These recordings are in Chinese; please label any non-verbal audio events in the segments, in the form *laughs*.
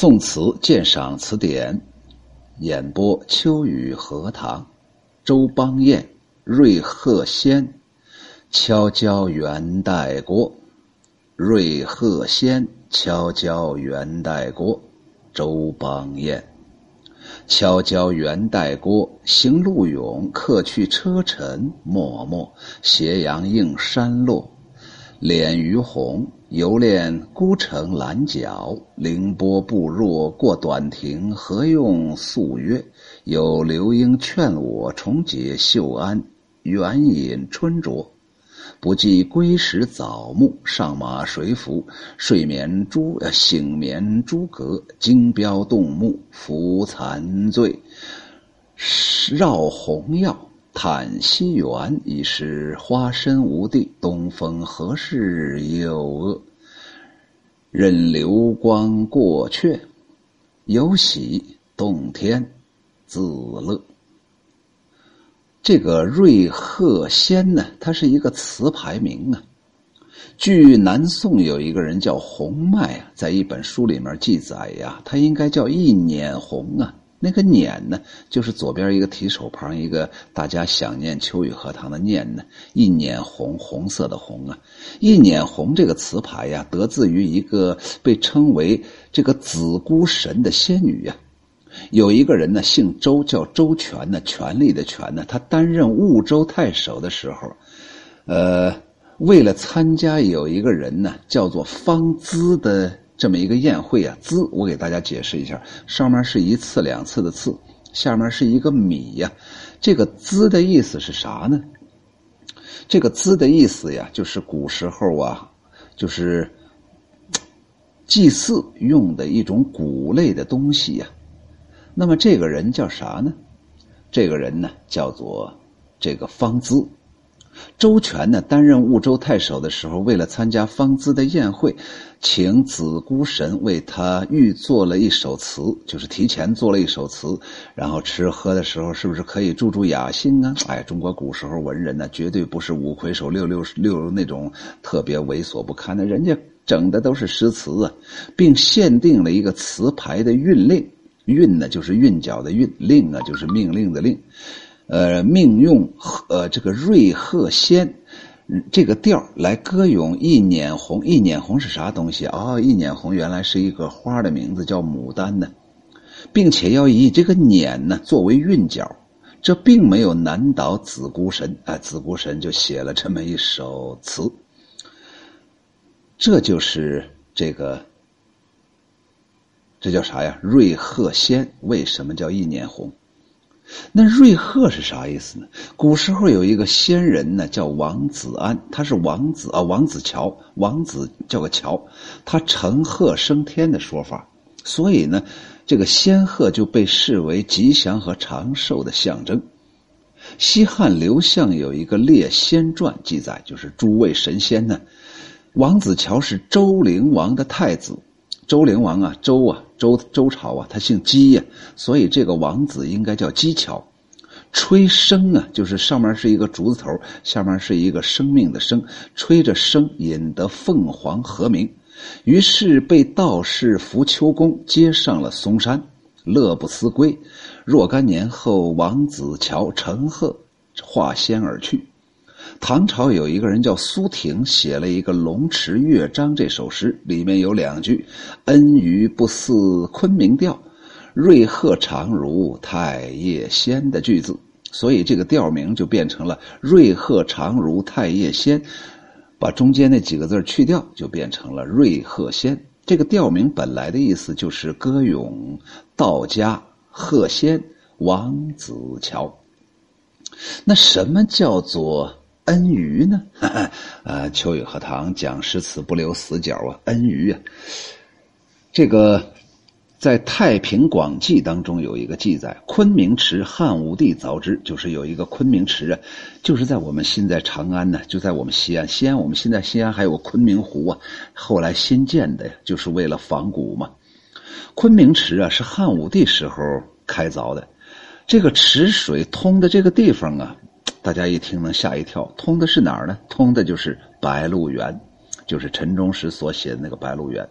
宋词鉴赏词典，演播秋雨荷塘，周邦彦、瑞鹤仙，敲交元代国，瑞鹤仙敲交元代国，周邦彦，敲交元代国，行路勇，客去车尘，脉脉斜阳映山落，脸余红。犹恋孤城阑角，凌波不若过短亭。何用素约？有流莺劝我重解绣鞍，远饮春酌。不计归时早暮，上马谁扶？睡眠诸醒眠诸阁，惊标动目，浮残醉。绕红药，叹西园，已是花深无地。东风何事有恶？任流光过却，有喜洞天自乐。这个瑞鹤仙呢，它是一个词牌名啊。据南宋有一个人叫洪迈啊，在一本书里面记载呀，他应该叫一捻红啊。那个“捻”呢，就是左边一个提手旁，一个大家想念秋雨荷塘的“念”呢。一捻红，红色的“红”啊，一捻红这个词牌呀，得自于一个被称为这个子姑神的仙女呀。有一个人呢，姓周，叫周全呢，权力的权呢。他担任婺州太守的时候，呃，为了参加有一个人呢，叫做方姿的。这么一个宴会啊，滋，我给大家解释一下，上面是一次两次的次，下面是一个米呀。这个滋的意思是啥呢？这个滋的意思呀，就是古时候啊，就是祭祀用的一种谷类的东西呀。那么这个人叫啥呢？这个人呢，叫做这个方姿。周全呢，担任婺州太守的时候，为了参加方姿的宴会，请子姑神为他预作了一首词，就是提前做了一首词，然后吃喝的时候是不是可以助助雅兴啊？哎，中国古时候文人呢，绝对不是五魁首六六六那种特别猥琐不堪的，人家整的都是诗词啊，并限定了一个词牌的韵令，韵呢就是韵脚的韵，令啊就是命令的令。呃，命用呃这个瑞鹤仙这个调来歌咏一捻红。一捻红是啥东西啊？一捻红原来是一个花的名字，叫牡丹呢，并且要以这个捻呢作为韵脚，这并没有难倒子姑神啊。子姑神就写了这么一首词，这就是这个，这叫啥呀？瑞鹤仙为什么叫一捻红？那瑞鹤是啥意思呢？古时候有一个仙人呢，叫王子安，他是王子啊，王子乔，王子叫个乔，他乘鹤升天的说法，所以呢，这个仙鹤就被视为吉祥和长寿的象征。西汉刘向有一个《列仙传》记载，就是诸位神仙呢，王子乔是周灵王的太子。周灵王啊，周啊，周周朝啊，他姓姬呀，所以这个王子应该叫姬乔。吹笙啊，就是上面是一个竹字头，下面是一个生命的生，吹着笙引得凤凰和鸣，于是被道士扶秋公接上了嵩山，乐不思归。若干年后，王子乔乘鹤化仙而去。唐朝有一个人叫苏婷，写了一个《龙池乐章》这首诗，里面有两句：“恩于不似昆明调，瑞鹤长如太液仙”的句子，所以这个调名就变成了“瑞鹤长如太液仙”，把中间那几个字去掉，就变成了“瑞鹤仙”。这个调名本来的意思就是歌咏道家鹤仙王子乔。那什么叫做？恩于呢？呃，*laughs* 秋雨荷塘讲诗词不留死角啊。恩于啊，这个在《太平广记》当中有一个记载：昆明池汉武帝凿之，就是有一个昆明池啊，就是在我们现在长安呢，就在我们西安。西安我们现在西安还有个昆明湖啊，后来新建的呀，就是为了仿古嘛。昆明池啊，是汉武帝时候开凿的，这个池水通的这个地方啊。大家一听能吓一跳，通的是哪儿呢？通的就是白鹿原，就是陈忠实所写的那个白鹿原。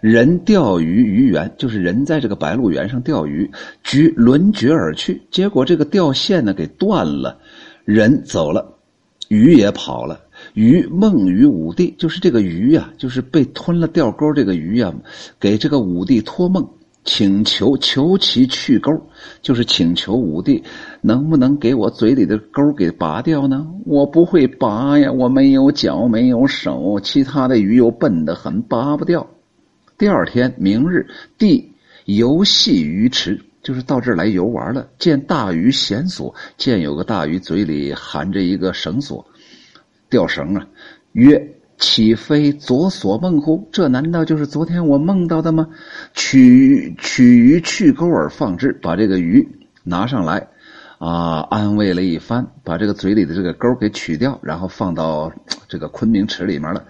人钓鱼鱼园，就是人在这个白鹿原上钓鱼，局轮绝而去，结果这个钓线呢给断了，人走了，鱼也跑了。鱼梦于武帝，就是这个鱼呀，就是被吞了钓钩这个鱼呀，给这个武帝托梦。请求求其去钩，就是请求武帝能不能给我嘴里的钩给拔掉呢？我不会拔呀，我没有脚没有手，其他的鱼又笨得很，拔不掉。第二天，明日，帝游戏鱼池，就是到这儿来游玩了。见大鱼弦索，见有个大鱼嘴里含着一个绳索，钓绳啊，曰。岂非昨所梦乎？这难道就是昨天我梦到的吗？取取鱼去钩而放之，把这个鱼拿上来，啊，安慰了一番，把这个嘴里的这个钩给取掉，然后放到这个昆明池里面了。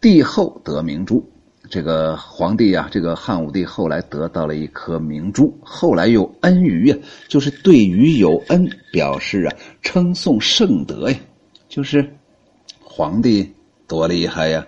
帝后得明珠，这个皇帝呀，这个汉武帝后来得到了一颗明珠，后来又恩于呀，就是对鱼有恩，表示啊称颂圣德呀，就是皇帝。多厉害呀！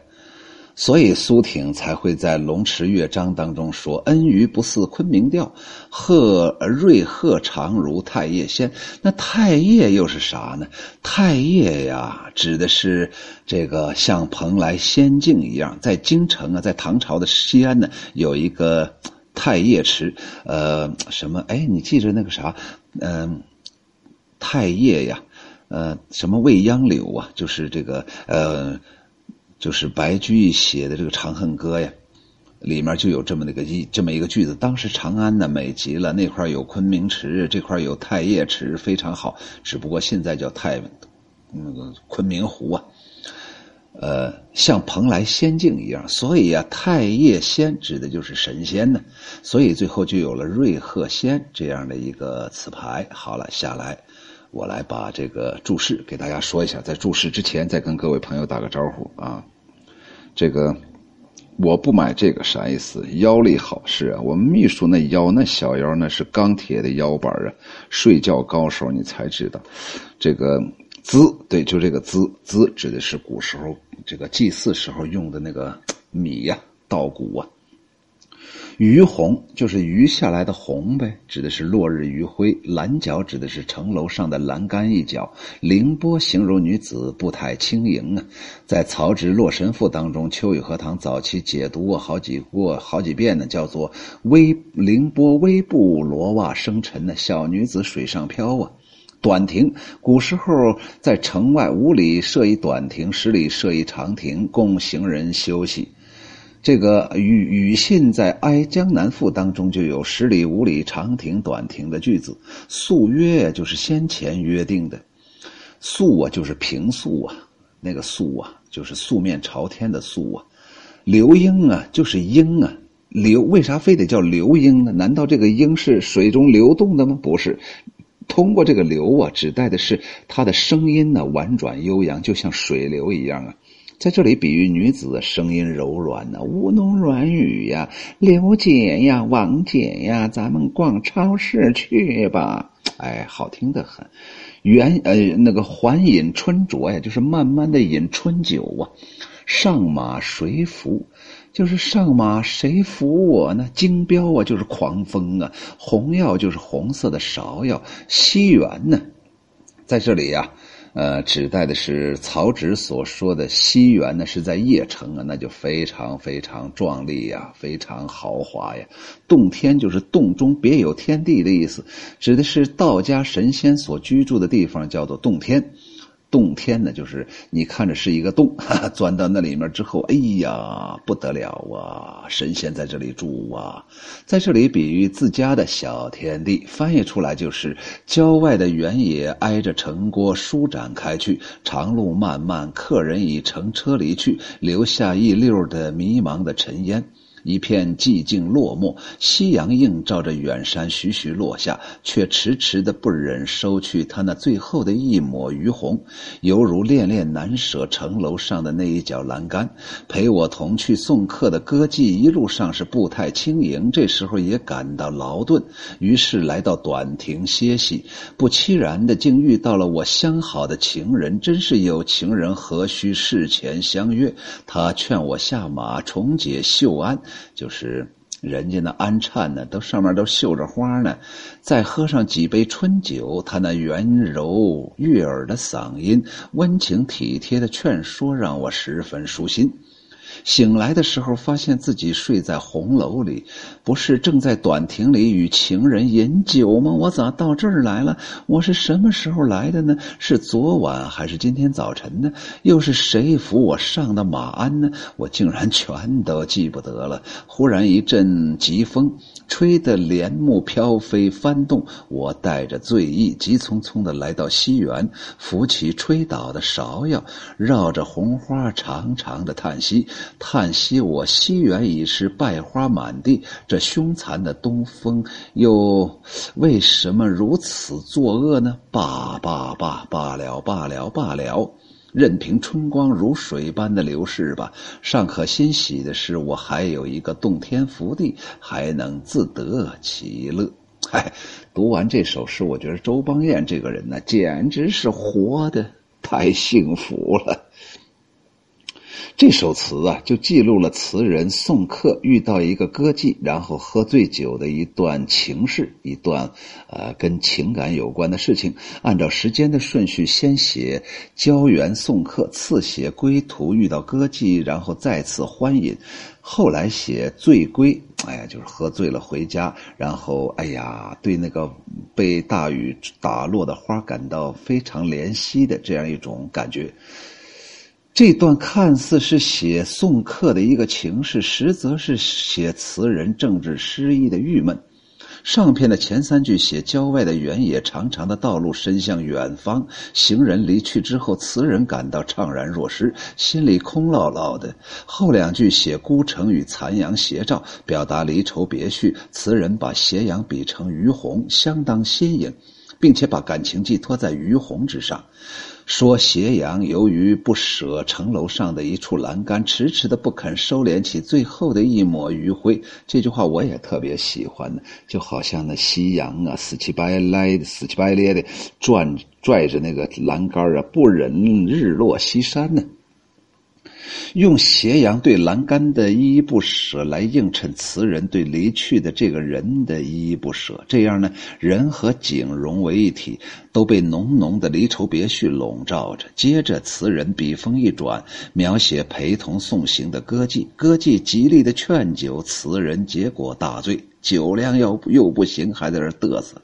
所以苏挺才会在《龙池乐章》当中说：“恩于不似昆明调，鹤瑞鹤长如太液仙。”那太液又是啥呢？太液呀，指的是这个像蓬莱仙境一样，在京城啊，在唐朝的西安呢，有一个太液池。呃，什么？哎，你记着那个啥？嗯，太液呀，呃，什么未央柳啊？就是这个呃。就是白居易写的这个《长恨歌》呀，里面就有这么那个一这么一个句子。当时长安呢美极了，那块有昆明池，这块有太液池，非常好。只不过现在叫太那个昆明湖啊，呃，像蓬莱仙境一样。所以啊，太液仙指的就是神仙呢。所以最后就有了瑞鹤仙这样的一个词牌。好了，下来。我来把这个注释给大家说一下，在注释之前，再跟各位朋友打个招呼啊。这个我不买这个啥意思？腰力好是啊，我们秘书那腰那小腰那是钢铁的腰板啊，睡觉高手你才知道。这个资对，就这个资资指的是古时候这个祭祀时候用的那个米呀，稻谷啊。余红就是余下来的红呗，指的是落日余晖。栏角指的是城楼上的栏杆一角。凌波形容女子步态轻盈啊。在曹植《洛神赋》当中，秋雨荷塘早期解读过好几过好几遍呢，叫做“微凌波微步，罗袜生尘”呢，小女子水上漂啊。短亭，古时候在城外五里设一短亭，十里设一长亭，供行人休息。这个语语信在《哀江南赋》当中就有“十里五里长亭短亭”的句子。素约就是先前约定的，素啊就是平素啊，那个素啊就是素面朝天的素啊。流莺啊就是莺啊，流为啥非得叫流莺呢？难道这个莺是水中流动的吗？不是，通过这个流啊，指代的是它的声音呢婉转悠扬，就像水流一样啊。在这里比喻女子声音柔软呢，吴侬软语呀，刘姐呀，王姐呀，咱们逛超市去吧。哎，好听的很。原呃那个缓饮春酌呀，就是慢慢的饮春酒啊。上马谁扶？就是上马谁扶我呢？金标啊，就是狂风啊。红药就是红色的芍药。西园呢，在这里呀。呃，指代的是曹植所说的西园呢，是在邺城啊，那就非常非常壮丽呀，非常豪华呀。洞天就是洞中别有天地的意思，指的是道家神仙所居住的地方，叫做洞天。洞天呢，就是你看着是一个洞，*laughs* 钻到那里面之后，哎呀，不得了啊！神仙在这里住啊，在这里比喻自家的小天地，翻译出来就是郊外的原野挨着城郭舒展开去，长路漫漫，客人已乘车离去，留下一溜的迷茫的尘烟。一片寂静落寞，夕阳映照着远山徐徐落下，却迟迟的不忍收去他那最后的一抹余红，犹如恋恋难舍城楼上的那一角栏杆。陪我同去送客的歌妓一路上是步态轻盈，这时候也感到劳顿，于是来到短亭歇息。不期然的竟遇到了我相好的情人，真是有情人何须事前相约？他劝我下马重解秀鞍。就是人家那安颤呢，都上面都绣着花呢。再喝上几杯春酒，他那圆柔悦耳的嗓音，温情体贴的劝说，让我十分舒心。醒来的时候，发现自己睡在红楼里，不是正在短亭里与情人饮酒吗？我咋到这儿来了？我是什么时候来的呢？是昨晚还是今天早晨呢？又是谁扶我上的马鞍呢？我竟然全都记不得了。忽然一阵疾风，吹得帘幕飘飞翻动，我带着醉意，急匆匆地来到西园，扶起吹倒的芍药，绕着红花长长的叹息。叹息我西园已是败花满地，这凶残的东风又为什么如此作恶呢？罢罢罢罢了罢了罢了，任凭春光如水般的流逝吧。尚可欣喜的是，我还有一个洞天福地，还能自得其乐。嗨，读完这首诗，我觉得周邦彦这个人呢，简直是活的太幸福了。这首词啊，就记录了词人送客遇到一个歌妓，然后喝醉酒的一段情事，一段呃跟情感有关的事情。按照时间的顺序，先写交缘送客，次写归途遇到歌妓，然后再次欢饮，后来写醉归，哎呀，就是喝醉了回家，然后哎呀，对那个被大雨打落的花感到非常怜惜的这样一种感觉。这段看似是写送客的一个情事，实则是写词人政治失意的郁闷。上篇的前三句写郊外的原野，长长的道路伸向远方，行人离去之后，词人感到怅然若失，心里空落落的。后两句写孤城与残阳斜照，表达离愁别绪，词人把斜阳比成于红，相当新颖，并且把感情寄托在于红之上。说斜阳由于不舍城楼上的一处栏杆，迟迟的不肯收敛起最后的一抹余晖。这句话我也特别喜欢呢，就好像那夕阳啊，死乞白赖的、死乞白咧的转拽着那个栏杆啊，不忍日落西山呢。用斜阳对栏杆的依依不舍来映衬词人对离去的这个人的依依不舍，这样呢，人和景融为一体，都被浓浓的离愁别绪笼罩着。接着，词人笔锋一转，描写陪同送行的歌妓，歌妓极力的劝酒，词人结果大醉，酒量又又不行，还在这嘚瑟。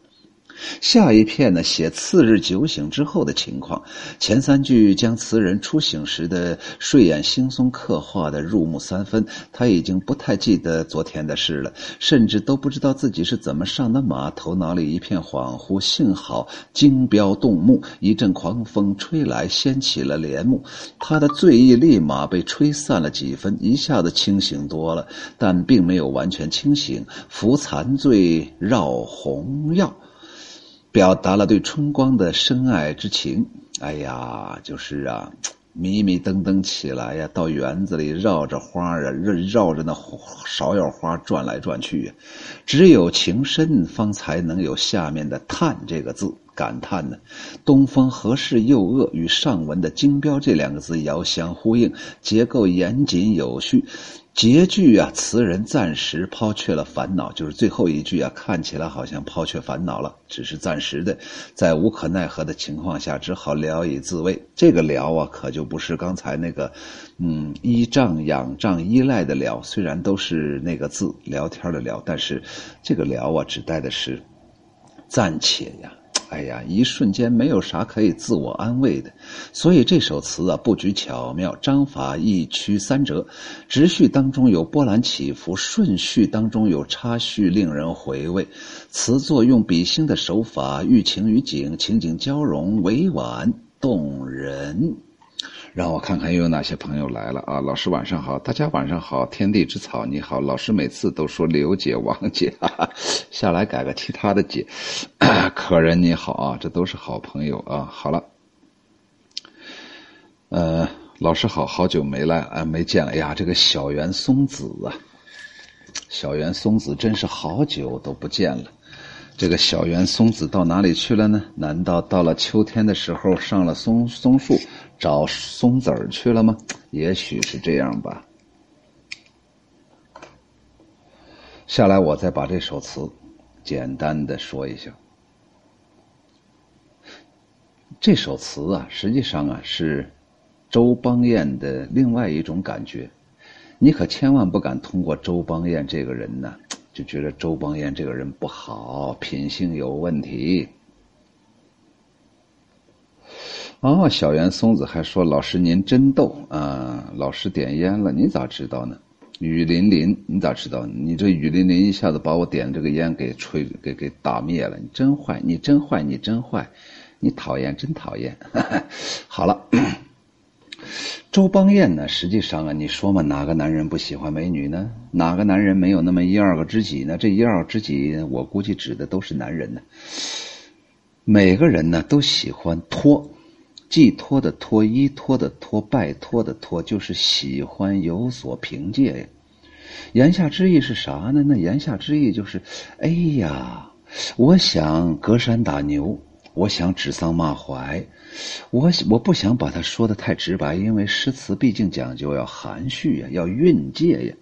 下一片呢，写次日酒醒之后的情况。前三句将词人初醒时的睡眼惺忪刻画的入木三分。他已经不太记得昨天的事了，甚至都不知道自己是怎么上的马，头脑里一片恍惚。幸好惊标动目，一阵狂风吹来，掀起了帘幕，他的醉意立马被吹散了几分，一下子清醒多了，但并没有完全清醒。扶残醉绕红药。表达了对春光的深爱之情。哎呀，就是啊，迷迷瞪瞪起来呀，到园子里绕着花啊，绕绕着那芍药花转来转去。只有情深，方才能有下面的“叹”这个字。感叹呢，东风何事又恶？与上文的“金标”这两个字遥相呼应，结构严谨有序。结句啊，词人暂时抛却了烦恼，就是最后一句啊，看起来好像抛却烦恼了，只是暂时的，在无可奈何的情况下，只好聊以自慰。这个聊啊，可就不是刚才那个，嗯，依仗、仰仗、依赖的聊，虽然都是那个字，聊天的聊，但是这个聊啊，指代的是暂且呀。哎呀，一瞬间没有啥可以自我安慰的，所以这首词啊，布局巧妙，章法一曲三折，直叙当中有波澜起伏，顺序当中有插叙，令人回味。词作用比兴的手法，寓情于景，情景交融，委婉动人。让我看看又有哪些朋友来了啊！老师晚上好，大家晚上好，天地之草你好，老师每次都说刘姐、王姐，哈哈，下来改个其他的姐。*clears throat* 可人你好啊，这都是好朋友啊。好了，呃，老师好好久没来啊，没见了呀。这个小园松子啊，小园松子真是好久都不见了。这个小园松子到哪里去了呢？难道到了秋天的时候上了松松树？找松子儿去了吗？也许是这样吧。下来，我再把这首词简单的说一下。这首词啊，实际上啊是周邦彦的另外一种感觉。你可千万不敢通过周邦彦这个人呢，就觉得周邦彦这个人不好，品性有问题。哦，小圆松子还说：“老师您真逗啊！”老师点烟了，你咋知道呢？雨淋淋，你咋知道？你这雨淋淋一下子把我点这个烟给吹给给打灭了，你真坏，你真坏，你真坏。你讨厌，真讨厌。*laughs* 好了，周邦彦呢？实际上啊，你说嘛，哪个男人不喜欢美女呢？哪个男人没有那么一二个知己呢？这一二知己，我估计指的都是男人呢。每个人呢都喜欢托，寄托的托，依托的托，拜托的托，就是喜欢有所凭借呀。言下之意是啥呢？那言下之意就是，哎呀，我想隔山打牛。我想指桑骂槐，我我不想把它说的太直白，因为诗词毕竟讲究要含蓄呀，要蕴藉呀，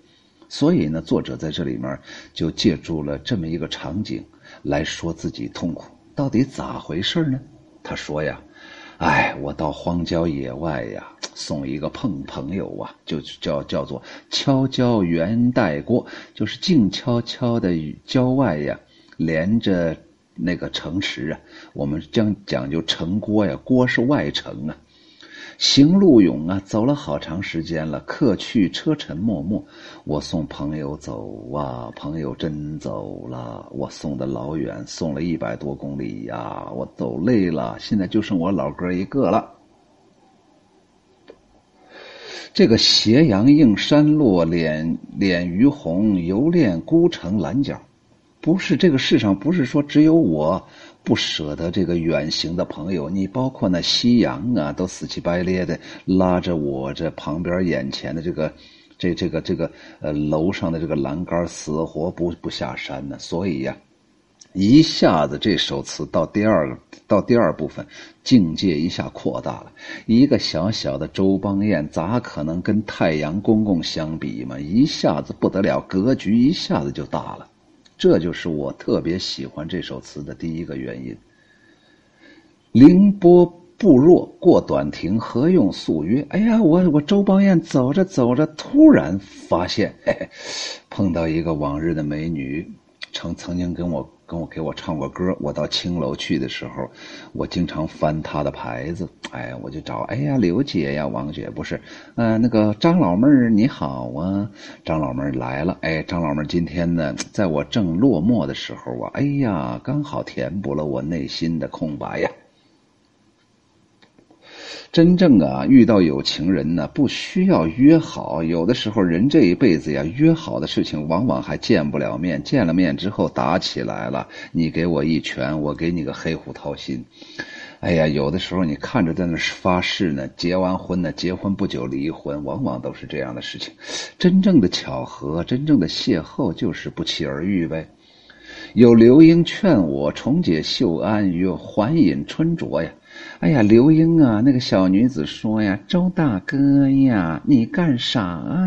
所以呢，作者在这里面就借助了这么一个场景来说自己痛苦，到底咋回事呢？他说呀，哎，我到荒郊野外呀，送一个碰朋友啊，就叫叫做悄悄缘带过，就是静悄悄的郊外呀，连着。那个城池啊，我们将讲究城郭呀，郭是外城啊。行路勇啊，走了好长时间了，客去车尘默默。我送朋友走啊，朋友真走了，我送的老远，送了一百多公里呀，我走累了，现在就剩我老哥一个了。这个斜阳映山落，脸脸余红，犹恋孤城阑角。不是这个世上，不是说只有我不舍得这个远行的朋友，你包括那夕阳啊，都死乞白咧的拉着我这旁边眼前的这个，这这个这个呃楼上的这个栏杆，死活不不下山呢。所以呀，一下子这首词到第二个到第二部分，境界一下扩大了。一个小小的周邦彦，咋可能跟太阳公公相比嘛？一下子不得了，格局一下子就大了。这就是我特别喜欢这首词的第一个原因。凌波步若过短亭，何用素约？哎呀，我我周邦彦走着走着，突然发现，嘿嘿，碰到一个往日的美女，曾曾经跟我。跟我给我唱过歌，我到青楼去的时候，我经常翻他的牌子，哎，我就找，哎呀，刘姐呀，王姐不是，呃，那个张老妹儿你好啊，张老妹儿来了，哎，张老妹儿今天呢，在我正落寞的时候啊，哎呀，刚好填补了我内心的空白呀。真正啊，遇到有情人呢，不需要约好。有的时候，人这一辈子呀，约好的事情往往还见不了面。见了面之后打起来了，你给我一拳，我给你个黑虎掏心。哎呀，有的时候你看着在那发誓呢，结完婚呢，结婚不久离婚，往往都是这样的事情。真正的巧合，真正的邂逅，就是不期而遇呗。有刘英劝我重解秀安与还饮春酌呀。哎呀，刘英啊，那个小女子说呀：“周大哥呀，你干啥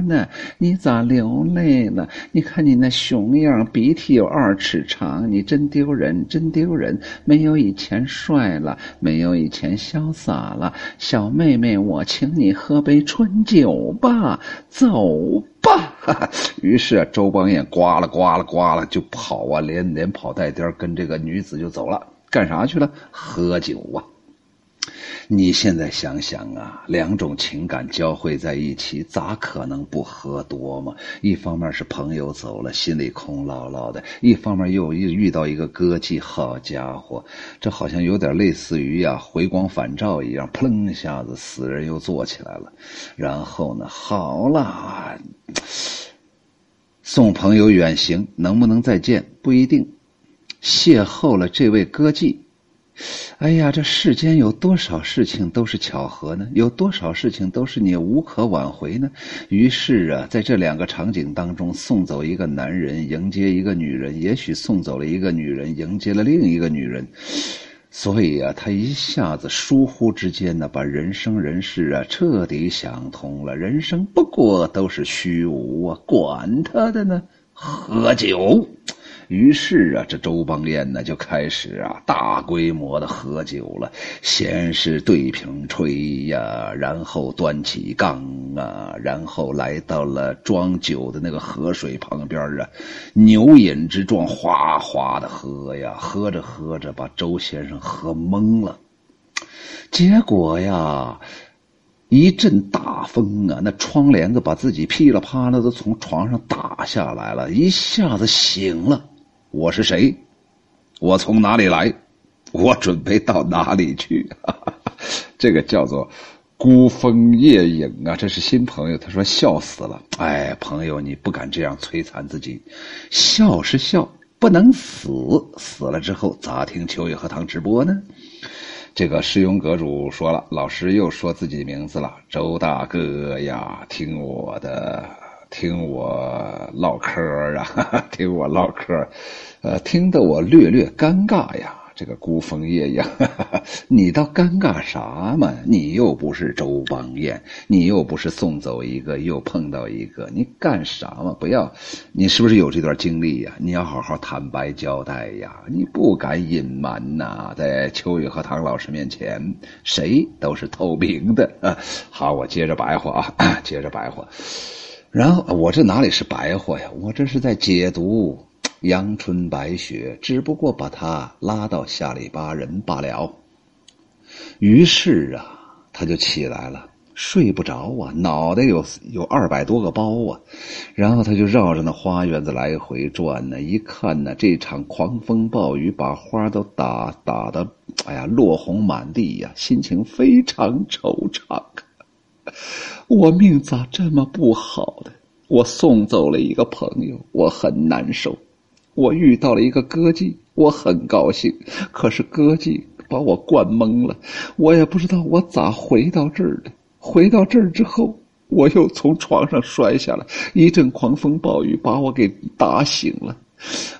呢？你咋流泪了？你看你那熊样，鼻涕有二尺长，你真丢人，真丢人！没有以前帅了，没有以前潇洒了。小妹妹，我请你喝杯春酒吧，走吧。*laughs* ”于是啊周邦彦呱啦呱啦呱啦就跑啊，连连跑带颠跟这个女子就走了，干啥去了？喝酒啊！你现在想想啊，两种情感交汇在一起，咋可能不喝多嘛？一方面是朋友走了，心里空落落的；一方面又遇遇到一个歌妓，好家伙，这好像有点类似于呀回光返照一样，砰一下子死人又坐起来了。然后呢，好了，送朋友远行，能不能再见不一定。邂逅了这位歌妓。哎呀，这世间有多少事情都是巧合呢？有多少事情都是你无可挽回呢？于是啊，在这两个场景当中，送走一个男人，迎接一个女人；也许送走了一个女人，迎接了另一个女人。所以啊，他一下子疏忽之间呢，把人生人世啊彻底想通了。人生不过都是虚无啊，管他的呢。喝酒。于是啊，这周邦彦呢就开始啊大规模的喝酒了。先是对瓶吹呀，然后端起缸啊，然后来到了装酒的那个河水旁边啊，牛饮之状，哗哗的喝呀。喝着喝着，把周先生喝懵了。结果呀，一阵大风啊，那窗帘子把自己噼里啪啦的从床上打下来了，一下子醒了。我是谁？我从哪里来？我准备到哪里去？*laughs* 这个叫做孤峰夜影啊！这是新朋友，他说笑死了。哎，朋友，你不敢这样摧残自己，笑是笑，不能死。死了之后咋听秋雨荷塘直播呢？这个师庸阁主说了，老师又说自己名字了，周大哥呀，听我的。听我唠嗑啊，*laughs* 听我唠嗑，呃，听得我略略尴尬呀。这个孤峰夜呀，*laughs* 你倒尴尬啥嘛？你又不是周邦彦，你又不是送走一个又碰到一个，你干啥嘛？不要，你是不是有这段经历呀？你要好好坦白交代呀！你不敢隐瞒呐，在秋雨和唐老师面前，谁都是透明的啊。*laughs* 好，我接着白话啊，接着白话。然后我这哪里是白话呀？我这是在解读阳春白雪，只不过把他拉到下里巴人罢了。于是啊，他就起来了，睡不着啊，脑袋有有二百多个包啊。然后他就绕着那花园子来回转呢，一看呢，这场狂风暴雨把花都打打的，哎呀，落红满地呀，心情非常惆怅。我命咋这么不好的？我送走了一个朋友，我很难受；我遇到了一个歌妓，我很高兴。可是歌妓把我灌懵了，我也不知道我咋回到这儿的。回到这儿之后，我又从床上摔下来，一阵狂风暴雨把我给打醒了。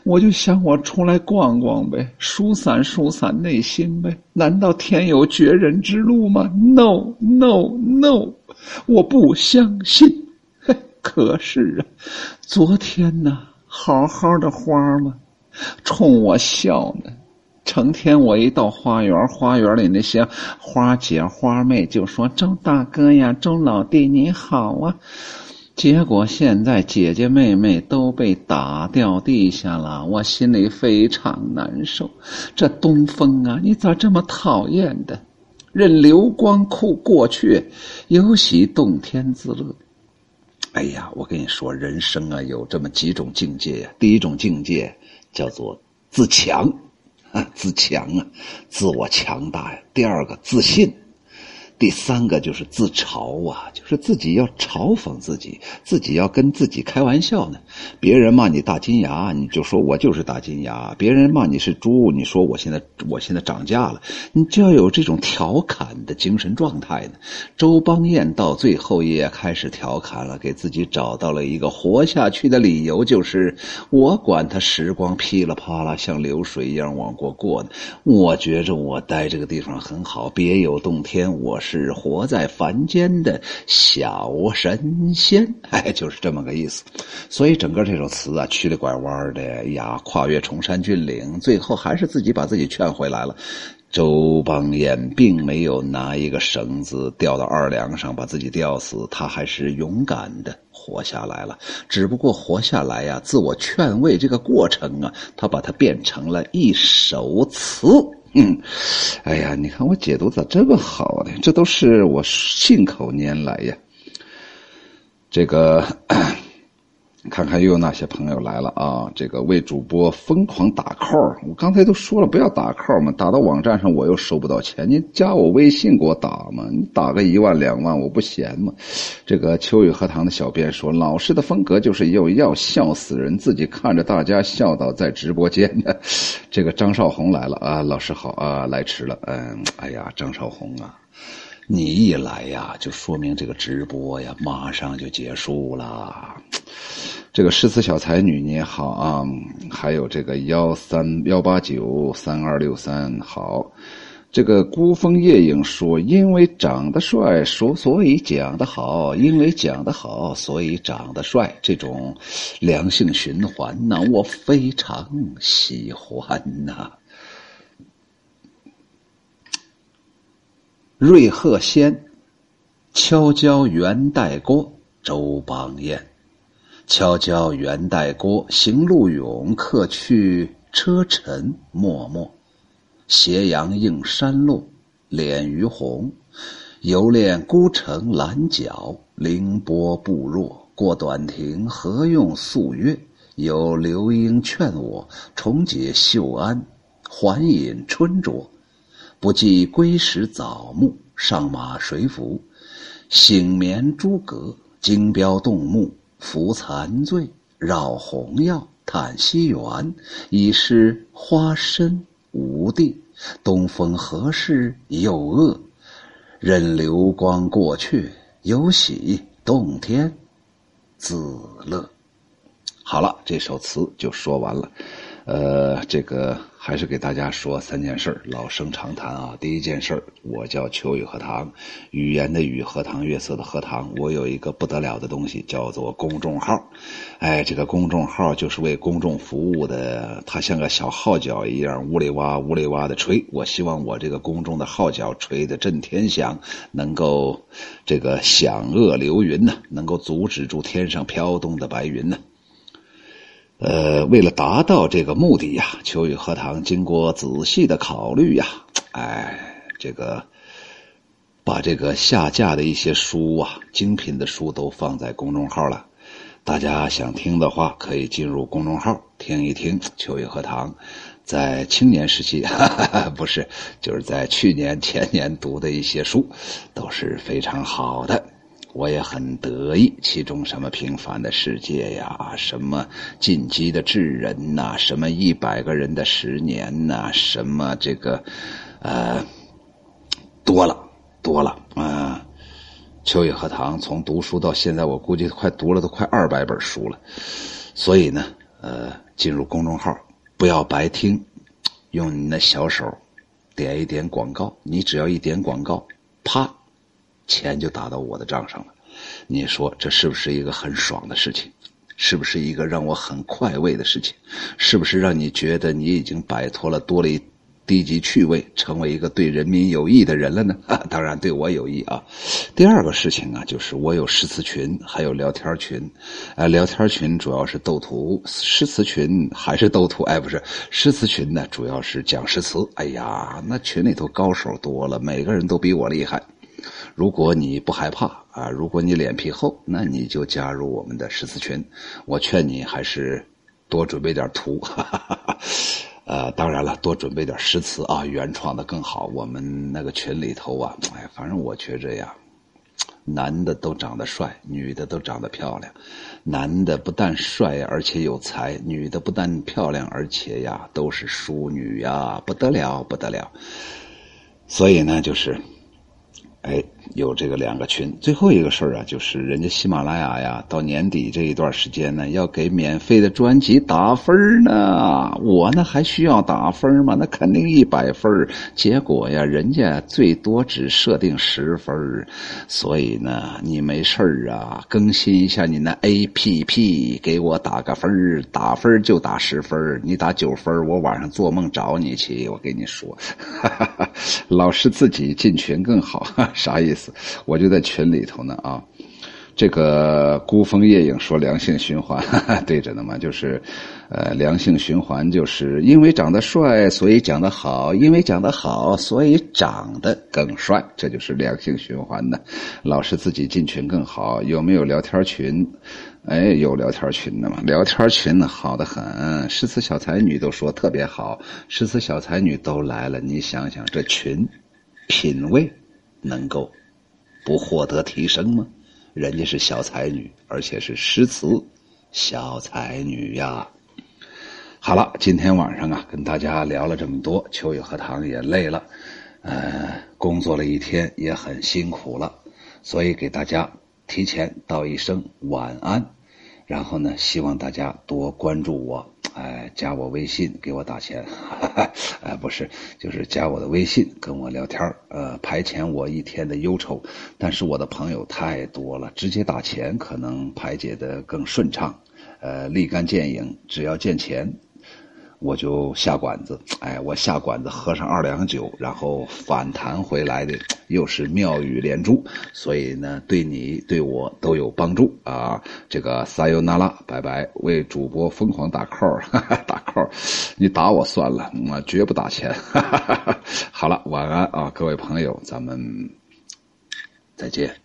我就想我出来逛逛呗，疏散疏散内心呗。难道天有绝人之路吗？No No No。我不相信，可是啊，昨天呢，好好的花嘛，冲我笑呢。成天我一到花园，花园里那些花姐花妹就说：“周大哥呀，周老弟你好啊。”结果现在姐姐妹妹都被打掉地下了，我心里非常难受。这东风啊，你咋这么讨厌的？任流光酷过去，尤喜洞天之乐。哎呀，我跟你说，人生啊，有这么几种境界呀。第一种境界叫做自强，啊，自强啊，自我强大呀。第二个自信。第三个就是自嘲啊，就是自己要嘲讽自己，自己要跟自己开玩笑呢。别人骂你大金牙，你就说我就是大金牙；别人骂你是猪，你说我现在我现在涨价了，你就要有这种调侃的精神状态呢。周邦彦到最后也开始调侃了，给自己找到了一个活下去的理由，就是我管他时光噼里啪啦像流水一样往过过呢。我觉着我待这个地方很好，别有洞天，我是。是活在凡间的小神仙，哎，就是这么个意思。所以整个这首词啊，曲里拐弯的呀，跨越崇山峻岭，最后还是自己把自己劝回来了。周邦彦并没有拿一个绳子吊到二梁上把自己吊死，他还是勇敢的活下来了。只不过活下来呀，自我劝慰这个过程啊，他把它变成了一首词。嗯，哎呀，你看我解读咋这么好呢？这都是我信口拈来呀。这个。看看又有哪些朋友来了啊？这个为主播疯狂打 call，我刚才都说了不要打 call 嘛，打到网站上我又收不到钱。你加我微信给我打嘛，你打个一万两万我不嫌嘛。这个秋雨荷塘的小编说，老师的风格就是又要笑死人，自己看着大家笑倒在直播间的。*laughs* 这个张少红来了啊，老师好啊，来迟了。嗯，哎呀，张少红啊。你一来呀，就说明这个直播呀，马上就结束了。这个诗词小才女你好啊，还有这个幺三幺八九三二六三好，这个孤峰夜影说：“因为长得帅，说所以讲得好；因为讲得好，所以长得帅。”这种良性循环呢，我非常喜欢呐。瑞鹤仙，敲交元代郭，周邦彦。敲交元代郭，行路勇，客去车尘脉脉。斜阳映山路，敛于红。游恋孤城拦角，凌波步若。过短亭，何用素约？有流莺劝我重解绣鞍，还引春酌。不计归时早暮，上马谁扶？醒眠诸葛，金标动目，扶残醉，绕红药，叹西园，已是花深无地。东风何事又恶？任流光过去，有喜洞天自乐。好了，这首词就说完了。呃，这个。还是给大家说三件事儿老生常谈啊。第一件事儿我叫秋雨荷塘，语言的语，荷塘月色的荷塘。我有一个不得了的东西，叫做公众号。哎，这个公众号就是为公众服务的，它像个小号角一样，呜里哇呜里哇的吹。我希望我这个公众的号角吹得震天响，能够这个响遏流云呢，能够阻止住天上飘动的白云呢。呃，为了达到这个目的呀，秋雨荷塘经过仔细的考虑呀，哎，这个把这个下架的一些书啊，精品的书都放在公众号了。大家想听的话，可以进入公众号听一听秋雨荷塘在青年时期，哈 *laughs* 哈不是，就是在去年前年读的一些书，都是非常好的。我也很得意，其中什么平凡的世界呀，什么进击的智人呐，什么一百个人的十年呐，什么这个，呃，多了多了啊！秋雨荷塘从读书到现在，我估计快读了都快二百本书了。所以呢，呃，进入公众号不要白听，用你那小手点一点广告，你只要一点广告，啪。钱就打到我的账上了，你说这是不是一个很爽的事情？是不是一个让我很快慰的事情？是不是让你觉得你已经摆脱了多了一低级趣味，成为一个对人民有益的人了呢？*laughs* 当然对我有益啊。第二个事情啊，就是我有诗词群，还有聊天群。哎，聊天群主要是斗图，诗词群还是斗图？哎，不是，诗词群呢，主要是讲诗词。哎呀，那群里头高手多了，每个人都比我厉害。如果你不害怕啊，如果你脸皮厚，那你就加入我们的诗词群。我劝你还是多准备点图，哈哈哈呃，当然了，多准备点诗词啊，原创的更好。我们那个群里头啊，哎，反正我觉着呀，男的都长得帅，女的都长得漂亮。男的不但帅而且有才，女的不但漂亮而且呀都是淑女呀，不得了不得了。所以呢，就是。哎，有这个两个群。最后一个事儿啊，就是人家喜马拉雅呀，到年底这一段时间呢，要给免费的专辑打分呢。我呢还需要打分吗？那肯定一百分。结果呀，人家最多只设定十分。所以呢，你没事儿啊，更新一下你那 APP，给我打个分打分就打十分你打九分我晚上做梦找你去。我跟你说，哈 *laughs* 哈老师自己进群更好。*laughs* 啥意思？我就在群里头呢啊。这个孤峰夜影说良性循环，*laughs* 对着呢嘛，就是，呃，良性循环就是因为长得帅，所以讲得好；因为讲得好，所以长得更帅。这就是良性循环的。老师自己进群更好，有没有聊天群？哎，有聊天群的嘛？聊天群呢，好的很。诗词小才女都说特别好，诗词小才女都来了，你想想这群，品味。能够不获得提升吗？人家是小才女，而且是诗词小才女呀。好了，今天晚上啊，跟大家聊了这么多，秋雨荷塘也累了，呃，工作了一天也很辛苦了，所以给大家提前道一声晚安。然后呢，希望大家多关注我。哎，加我微信给我打钱，*laughs* 哎，不是，就是加我的微信跟我聊天呃，排遣我一天的忧愁。但是我的朋友太多了，直接打钱可能排解的更顺畅，呃，立竿见影，只要见钱。我就下馆子，哎，我下馆子喝上二两酒，然后反弹回来的又是妙语连珠，所以呢，对你对我都有帮助啊！这个撒尤那拉，拜拜，为主播疯狂打 call，哈哈打 call，你打我算了，我绝不打钱。哈哈哈哈好了，晚安啊，各位朋友，咱们再见。